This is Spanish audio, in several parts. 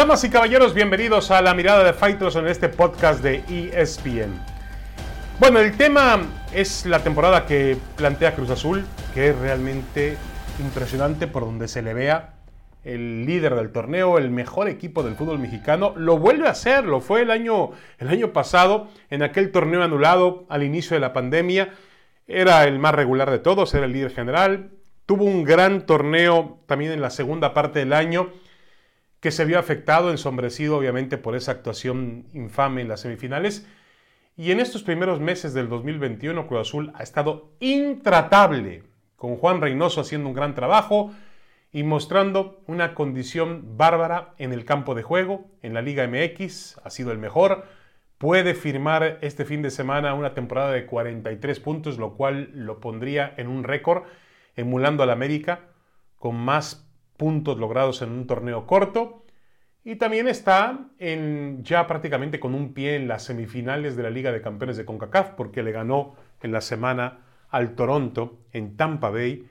Damas y caballeros, bienvenidos a la mirada de Fighters en este podcast de ESPN. Bueno, el tema es la temporada que plantea Cruz Azul, que es realmente impresionante por donde se le vea. El líder del torneo, el mejor equipo del fútbol mexicano, lo vuelve a hacer, lo fue el año, el año pasado, en aquel torneo anulado al inicio de la pandemia. Era el más regular de todos, era el líder general. Tuvo un gran torneo también en la segunda parte del año que se vio afectado, ensombrecido obviamente por esa actuación infame en las semifinales. Y en estos primeros meses del 2021 Cruz Azul ha estado intratable, con Juan Reynoso haciendo un gran trabajo y mostrando una condición bárbara en el campo de juego, en la Liga MX, ha sido el mejor. Puede firmar este fin de semana una temporada de 43 puntos, lo cual lo pondría en un récord, emulando al América, con más puntos logrados en un torneo corto. Y también está en, ya prácticamente con un pie en las semifinales de la Liga de Campeones de CONCACAF, porque le ganó en la semana al Toronto en Tampa Bay,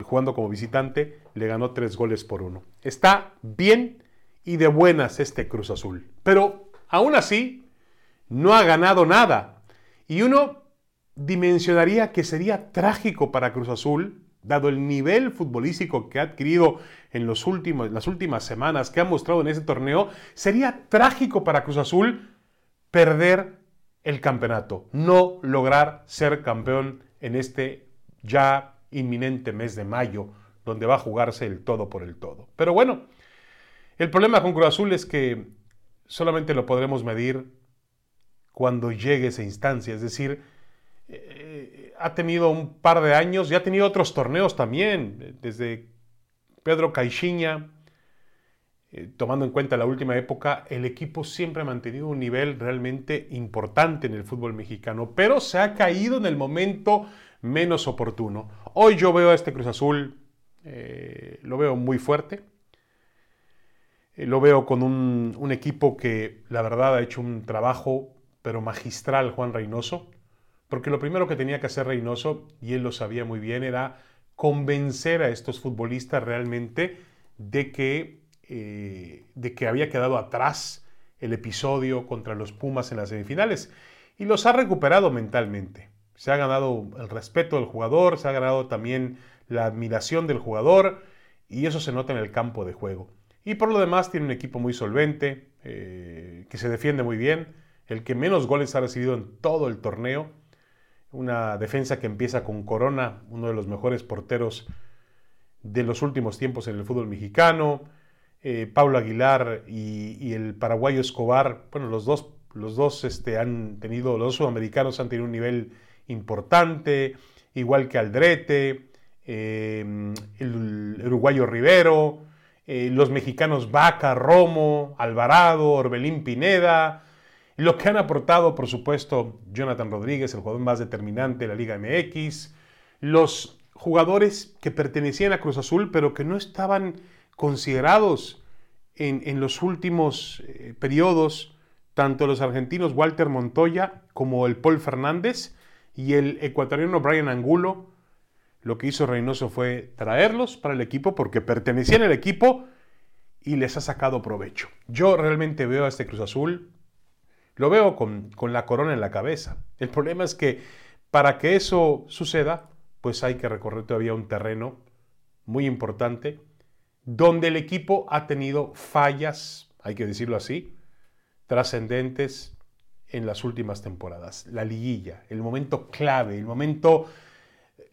jugando como visitante, le ganó tres goles por uno. Está bien y de buenas este Cruz Azul. Pero aún así, no ha ganado nada. Y uno dimensionaría que sería trágico para Cruz Azul dado el nivel futbolístico que ha adquirido en los últimos, las últimas semanas, que ha mostrado en ese torneo, sería trágico para Cruz Azul perder el campeonato, no lograr ser campeón en este ya inminente mes de mayo, donde va a jugarse el todo por el todo. Pero bueno, el problema con Cruz Azul es que solamente lo podremos medir cuando llegue esa instancia, es decir, ha tenido un par de años y ha tenido otros torneos también, desde Pedro Caixinha, eh, tomando en cuenta la última época, el equipo siempre ha mantenido un nivel realmente importante en el fútbol mexicano, pero se ha caído en el momento menos oportuno. Hoy yo veo a este Cruz Azul, eh, lo veo muy fuerte, lo veo con un equipo que la verdad ha hecho un trabajo, pero magistral, Juan Reynoso. Porque lo primero que tenía que hacer Reynoso, y él lo sabía muy bien, era convencer a estos futbolistas realmente de que, eh, de que había quedado atrás el episodio contra los Pumas en las semifinales. Y los ha recuperado mentalmente. Se ha ganado el respeto del jugador, se ha ganado también la admiración del jugador, y eso se nota en el campo de juego. Y por lo demás tiene un equipo muy solvente, eh, que se defiende muy bien, el que menos goles ha recibido en todo el torneo una defensa que empieza con Corona, uno de los mejores porteros de los últimos tiempos en el fútbol mexicano. Eh, Pablo Aguilar y, el paraguayo Escobar, bueno, los dos, los dos este, han tenido, los dos sudamericanos han tenido un nivel importante, igual que Aldrete, eh, el, uruguayo Rivero, eh, los mexicanos Vaca, Romo, Alvarado, Orbelín Pineda, lo que han aportado, por supuesto, Jonathan Rodríguez, el jugador más determinante de la Liga MX, los jugadores que pertenecían a Cruz Azul, pero que no estaban considerados en, los últimos eh, periodos, tanto los argentinos Walter Montoya como el Paul Fernández y el ecuatoriano Brian Angulo. Lo que hizo Reynoso fue traerlos para el equipo porque pertenecían al equipo y les ha sacado provecho. Yo realmente veo a este Cruz Azul lo veo con, la corona en la cabeza. El problema es que para que eso suceda, pues hay que recorrer todavía un terreno muy importante donde el equipo ha tenido fallas, hay que decirlo así, trascendentes en las últimas temporadas. La liguilla, el momento clave, el momento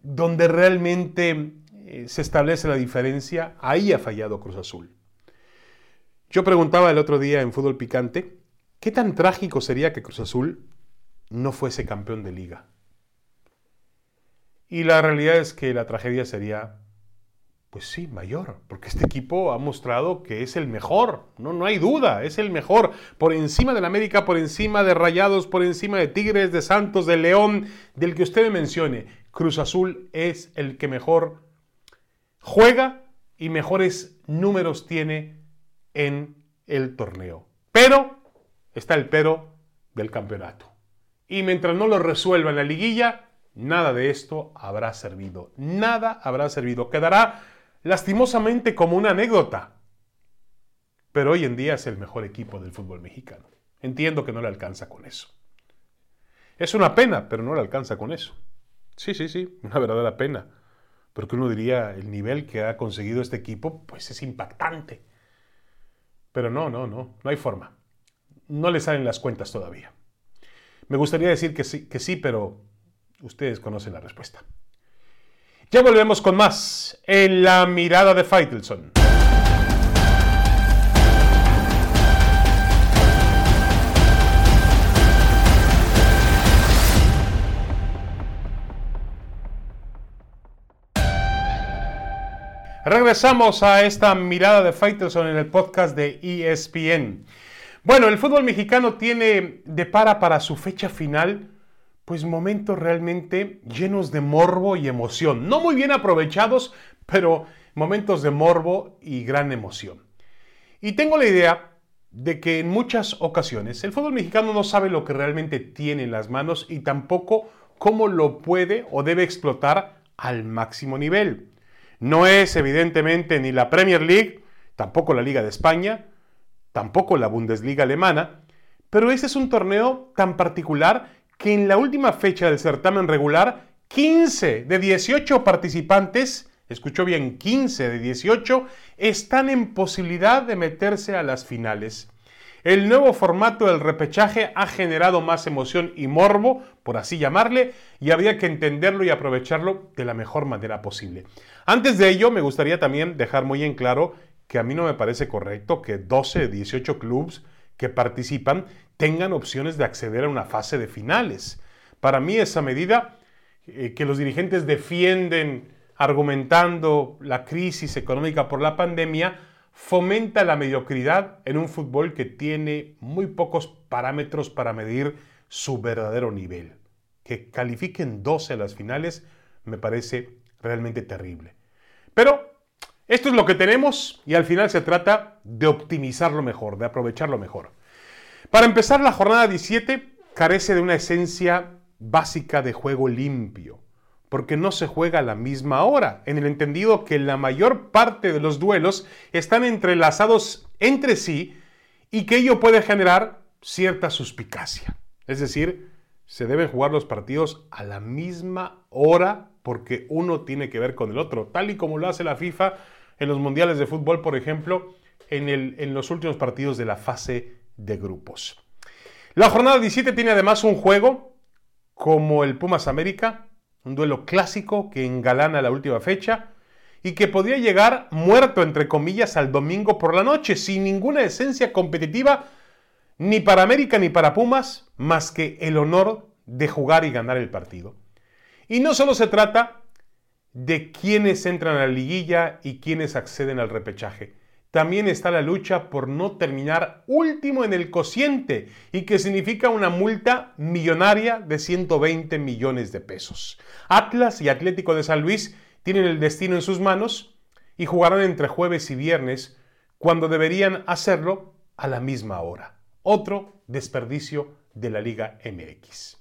donde realmente eh, se establece la diferencia, ahí ha fallado Cruz Azul. Yo preguntaba el otro día en Fútbol Picante ¿Qué tan trágico sería que Cruz Azul no fuese campeón de liga? Y la realidad es que la tragedia sería, pues sí, mayor, porque este equipo ha mostrado que es el mejor, no, no hay duda, es el mejor, por encima del América, por encima de Rayados, por encima de Tigres, de Santos, de León, del que usted me mencione. Cruz Azul es el que mejor juega y mejores números tiene en el torneo. Pero está el pero del campeonato. Y mientras no lo resuelva en la liguilla, nada de esto habrá servido. Nada habrá servido. Quedará lastimosamente como una anécdota. pero hoy en día es el mejor equipo del fútbol mexicano. Entiendo que no le alcanza con eso. Es una pena, pero no le alcanza con eso. Sí, sí, sí, una verdadera pena. Pero que uno diría, el nivel que ha conseguido este equipo, pues es impactante. Pero no, no, no, no hay forma. No le salen las cuentas todavía. Me gustaría decir que sí, que sí, pero ustedes conocen la respuesta. Ya volvemos con más en la mirada de Faitelson. Regresamos a esta mirada de Faitelson en el podcast de ESPN. Bueno, el fútbol mexicano tiene de para para su fecha final, pues momentos realmente llenos de morbo y emoción. No muy bien aprovechados, pero momentos de morbo y gran emoción. Y tengo la idea de que en muchas ocasiones el fútbol mexicano no sabe lo que realmente tiene en las manos y tampoco cómo lo puede o debe explotar al máximo nivel. No es evidentemente ni la Premier League, tampoco la Liga de España, tampoco la Bundesliga alemana, pero este es un torneo tan particular que en la última fecha del certamen regular, 15 de 18 participantes, escuchó bien, 15 de 18, están en posibilidad de meterse a las finales. El nuevo formato del repechaje ha generado más emoción y morbo, por así llamarle, y habría que entenderlo y aprovecharlo de la mejor manera posible. Antes de ello, me gustaría también dejar muy en claro que a mí no me parece correcto que 12 18 clubes que participan tengan opciones de acceder a una fase de finales. Para mí esa medida eh, que los dirigentes defienden argumentando la crisis económica por la pandemia, fomenta la mediocridad en un fútbol que tiene muy pocos parámetros para medir su verdadero nivel. Que califiquen 12 a las finales me parece realmente terrible. Pero esto es lo que tenemos y al final se trata de optimizarlo mejor, de aprovecharlo mejor. Para empezar, la jornada 17 carece de una esencia básica de juego limpio porque no se juega a la misma hora, en el entendido que la mayor parte de los duelos están entrelazados entre sí y que ello puede generar cierta suspicacia. Es decir, se deben jugar los partidos a la misma hora porque uno tiene que ver con el otro, tal y como lo hace la FIFA en los mundiales de fútbol, por ejemplo, en, los últimos partidos de la fase de grupos. La jornada 17 tiene además un juego como el Pumas América, un duelo clásico que engalana la última fecha y que podría llegar muerto, entre comillas, al domingo por la noche, sin ninguna esencia competitiva ni para América ni para Pumas, más que el honor de jugar y ganar el partido. Y no solo se trata de quiénes entran a la liguilla y quiénes acceden al repechaje. También está la lucha por no terminar último en el cociente y que significa una multa millonaria de 120 millones de pesos. Atlas y Atlético de San Luis tienen el destino en sus manos y jugarán entre jueves y viernes cuando deberían hacerlo a la misma hora. Otro desperdicio de la Liga MX.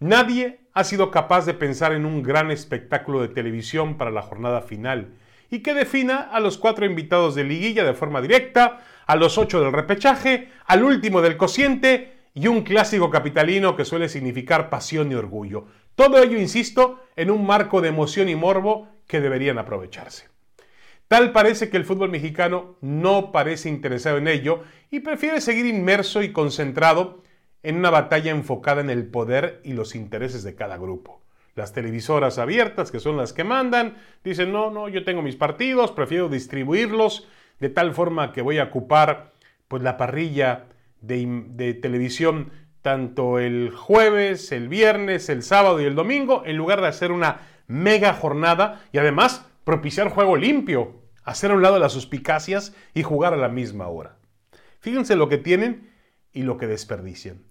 Nadie ha sido capaz de pensar en un gran espectáculo de televisión para la jornada final y que defina a los cuatro invitados de liguilla de forma directa, a los ocho del repechaje, al último del cociente y un clásico capitalino que suele significar pasión y orgullo. Todo ello, insisto, en un marco de emoción y morbo que deberían aprovecharse. Tal parece que el fútbol mexicano no parece interesado en ello y prefiere seguir inmerso y concentrado en una batalla enfocada en el poder y los intereses de cada grupo. Las televisoras abiertas, que son las que mandan, dicen, no, no, yo tengo mis partidos, prefiero distribuirlos de tal forma que voy a ocupar pues, la parrilla de, de televisión tanto el jueves, el viernes, el sábado y el domingo, en lugar de hacer una mega jornada y además propiciar juego limpio, hacer a un lado las suspicacias y jugar a la misma hora. Fíjense lo que tienen y lo que desperdician.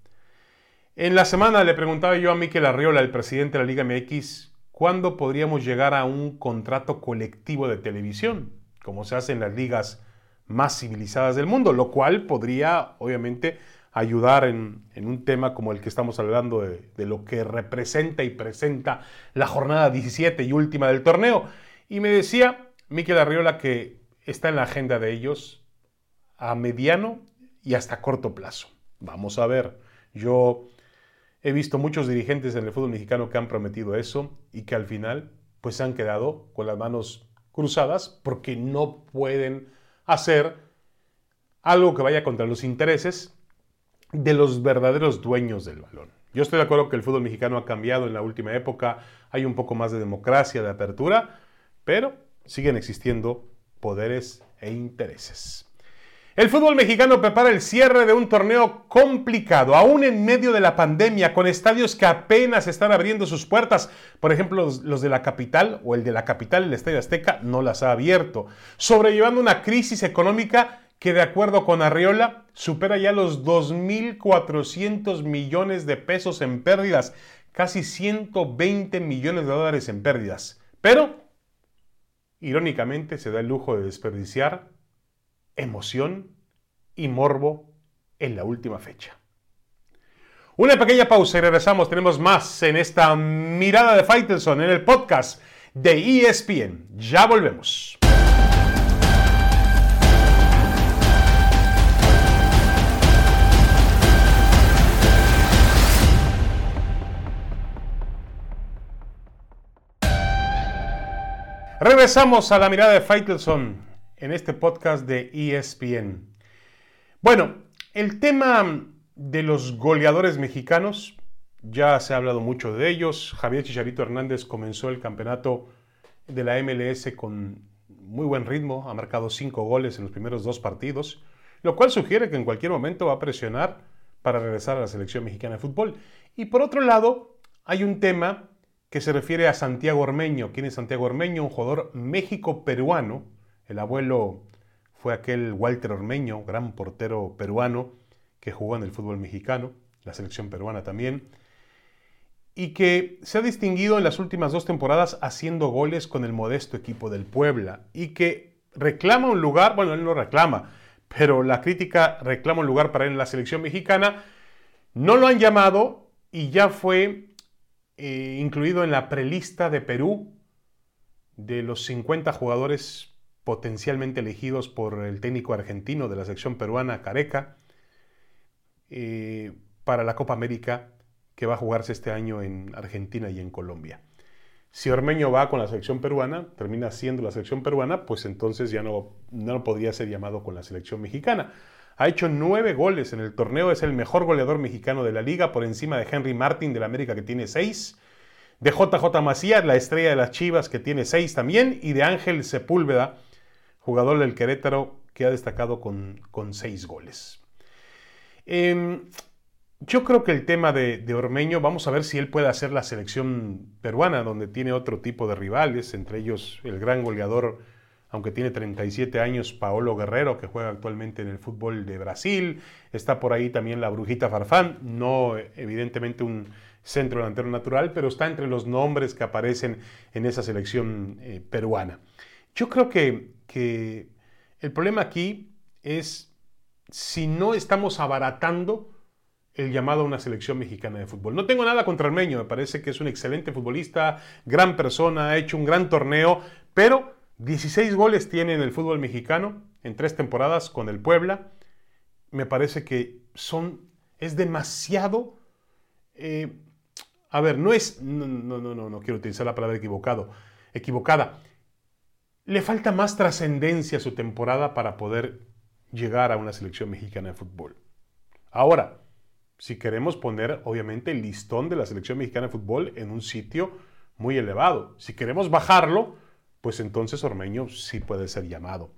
En la semana le preguntaba yo a Miquel Arriola, el presidente de la Liga MX, cuándo podríamos llegar a un contrato colectivo de televisión, como se hace en las ligas más civilizadas del mundo, lo cual podría, obviamente, ayudar en, un tema como el que estamos hablando de, de, lo que representa y presenta la jornada 17 y última del torneo. Y me decía Miquel Arriola que está en la agenda de ellos a mediano y hasta corto plazo. Vamos a ver. Yo he visto muchos dirigentes en el fútbol mexicano que han prometido eso y que al final pues han quedado con las manos cruzadas porque no pueden hacer algo que vaya contra los intereses de los verdaderos dueños del balón. Yo estoy de acuerdo que el fútbol mexicano ha cambiado en la última época, hay un poco más de democracia, de apertura, pero siguen existiendo poderes e intereses. El fútbol mexicano prepara el cierre de un torneo complicado, aún en medio de la pandemia, con estadios que apenas están abriendo sus puertas. Por ejemplo, los, de la capital o el de la capital, el Estadio Azteca, no las ha abierto, sobrellevando una crisis económica que de acuerdo con Arriola supera ya los 2.400 millones de pesos en pérdidas, casi 120 millones de dólares en pérdidas. Pero, irónicamente, se da el lujo de desperdiciar emoción y morbo en la última fecha. Una pequeña pausa y regresamos. Tenemos más en esta mirada de Faitelson en el podcast de ESPN. Ya volvemos. Regresamos a la mirada de Faitelson en este podcast de ESPN. Bueno, el tema de los goleadores mexicanos, ya se ha hablado mucho de ellos. Javier Chicharito Hernández comenzó el campeonato de la MLS con muy buen ritmo, ha marcado cinco goles en los primeros dos partidos, lo cual sugiere que en cualquier momento va a presionar para regresar a la selección mexicana de fútbol. Y por otro lado, hay un tema que se refiere a Santiago Ormeño. ¿Quién es Santiago Ormeño? Un jugador México-peruano. El abuelo fue aquel Walter Ormeño, gran portero peruano que jugó en el fútbol mexicano, la selección peruana también, y que se ha distinguido en las últimas dos temporadas haciendo goles con el modesto equipo del Puebla y que reclama un lugar, bueno, él no reclama, pero la crítica reclama un lugar para él en la selección mexicana. No lo han llamado y ya fue eh, incluido en la prelista de Perú de los 50 jugadores potencialmente elegidos por el técnico argentino de la sección peruana, Careca, eh, para la Copa América que va a jugarse este año en Argentina y en Colombia. Si Ormeño va con la selección peruana, termina siendo la selección peruana, pues entonces ya no, no podría ser llamado con la selección mexicana. Ha hecho nueve goles en el torneo, es el mejor goleador mexicano de la liga, por encima de Henry Martin de la América que tiene seis, de JJ Macías, la estrella de las Chivas que tiene seis también, y de Ángel Sepúlveda, jugador del Querétaro que ha destacado con, con seis goles. Em, yo creo que el tema de, de, Ormeño, vamos a ver si él puede hacer la selección peruana, donde tiene otro tipo de rivales, entre ellos el gran goleador aunque tiene 37 años, Paolo Guerrero, que juega actualmente en el fútbol de Brasil. Está por ahí también la Brujita Farfán, no evidentemente un centro delantero natural, pero está entre los nombres que aparecen en esa selección eh, peruana. Yo creo que, que el problema aquí es si no estamos abaratando el llamado a una selección mexicana de fútbol. No tengo nada contra Armeño, me parece que es un excelente futbolista, gran persona, ha hecho un gran torneo, pero 16 goles tiene en el fútbol mexicano en tres temporadas con el Puebla. Me parece que son, es demasiado... Eh, a ver, no es... No, no, no, no, quiero utilizar la palabra equivocado, equivocada. Le falta más trascendencia a su temporada para poder llegar a una selección mexicana de fútbol. Ahora, si queremos poner, obviamente, el listón de la selección mexicana de fútbol en un sitio muy elevado. Si queremos bajarlo, pues entonces Ormeño sí puede ser llamado.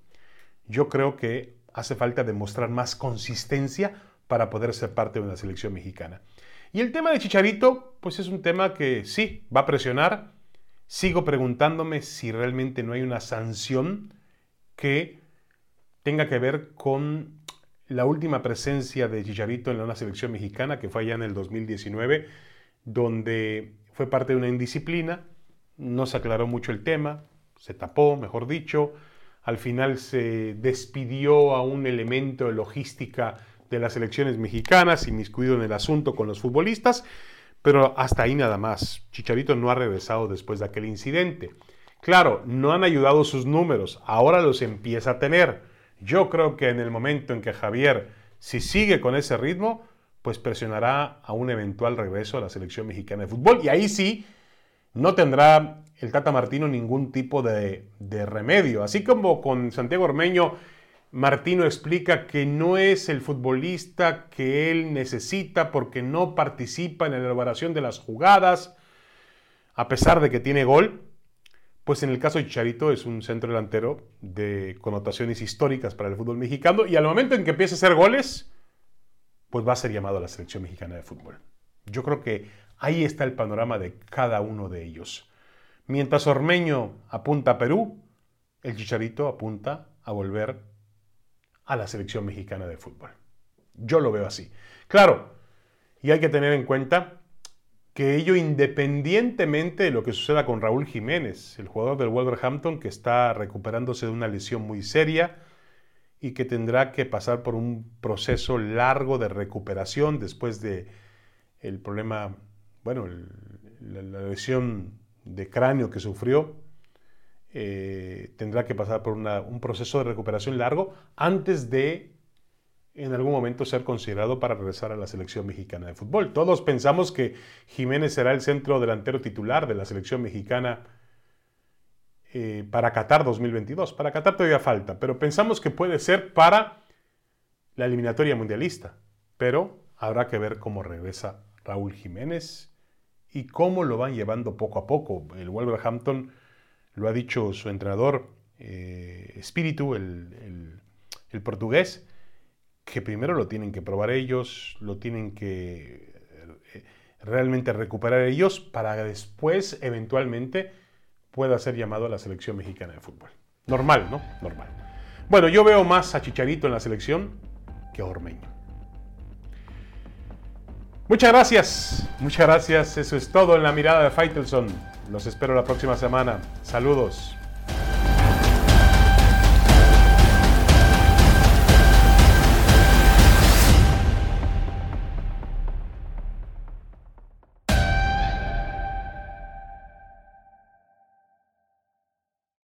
Yo creo que hace falta demostrar más consistencia para poder ser parte de una selección mexicana. Y el tema de Chicharito, pues es un tema que sí, va a presionar. Sigo preguntándome si realmente no hay una sanción que tenga que ver con la última presencia de Chicharito en una selección mexicana, que fue allá en el 2019, donde fue parte de una indisciplina, no se aclaró mucho el tema, se tapó, mejor dicho. Al final se despidió a un elemento de logística de las elecciones mexicanas, inmiscuido en el asunto con los futbolistas, pero hasta ahí nada más. Chicharito no ha regresado después de aquel incidente. Claro, no han ayudado sus números, ahora los empieza a tener. Yo creo que en el momento en que Javier, si sigue con ese ritmo, pues presionará a un eventual regreso a la selección mexicana de fútbol. Y ahí sí, no tendrá el Tata Martino ningún tipo de, de remedio. Así como con Santiago Ormeño, Martino explica que no es el futbolista que él necesita porque no participa en la elaboración de las jugadas, a pesar de que tiene gol. Pues en el caso de Chicharito es un centro delantero de connotaciones históricas para el fútbol mexicano y al momento en que empiece a hacer goles, pues va a ser llamado a la selección mexicana de fútbol. Yo creo que ahí está el panorama de cada uno de ellos. Mientras Ormeño apunta a Perú, el Chicharito apunta a volver a la selección mexicana de fútbol. Yo lo veo así. Claro, y hay que tener en cuenta que ello independientemente de lo que suceda con Raúl Jiménez, el jugador del Wolverhampton que está recuperándose de una lesión muy seria, y que tendrá que pasar por un proceso largo de recuperación después de el problema, bueno, la, lesión de cráneo que sufrió. Eh, tendrá que pasar por un proceso de recuperación largo antes de en algún momento ser considerado para regresar a la selección mexicana de fútbol. Todos pensamos que Jiménez será el centro delantero titular de la selección mexicana eh, para Qatar 2022. Para Qatar todavía falta, pero pensamos que puede ser para la eliminatoria mundialista. Pero habrá que ver cómo regresa Raúl Jiménez y cómo lo van llevando poco a poco. El Wolverhampton, lo ha dicho su entrenador eh, Espíritu, el, el portugués, que primero lo tienen que probar ellos, lo tienen que eh, realmente recuperar ellos para después eventualmente pueda ser llamado a la selección mexicana de fútbol. Normal, ¿no? Normal. Bueno, yo veo más a Chicharito en la selección que a Ormeño. Muchas gracias, muchas gracias. Eso es todo en la mirada de Faitelson. Los espero la próxima semana. Saludos.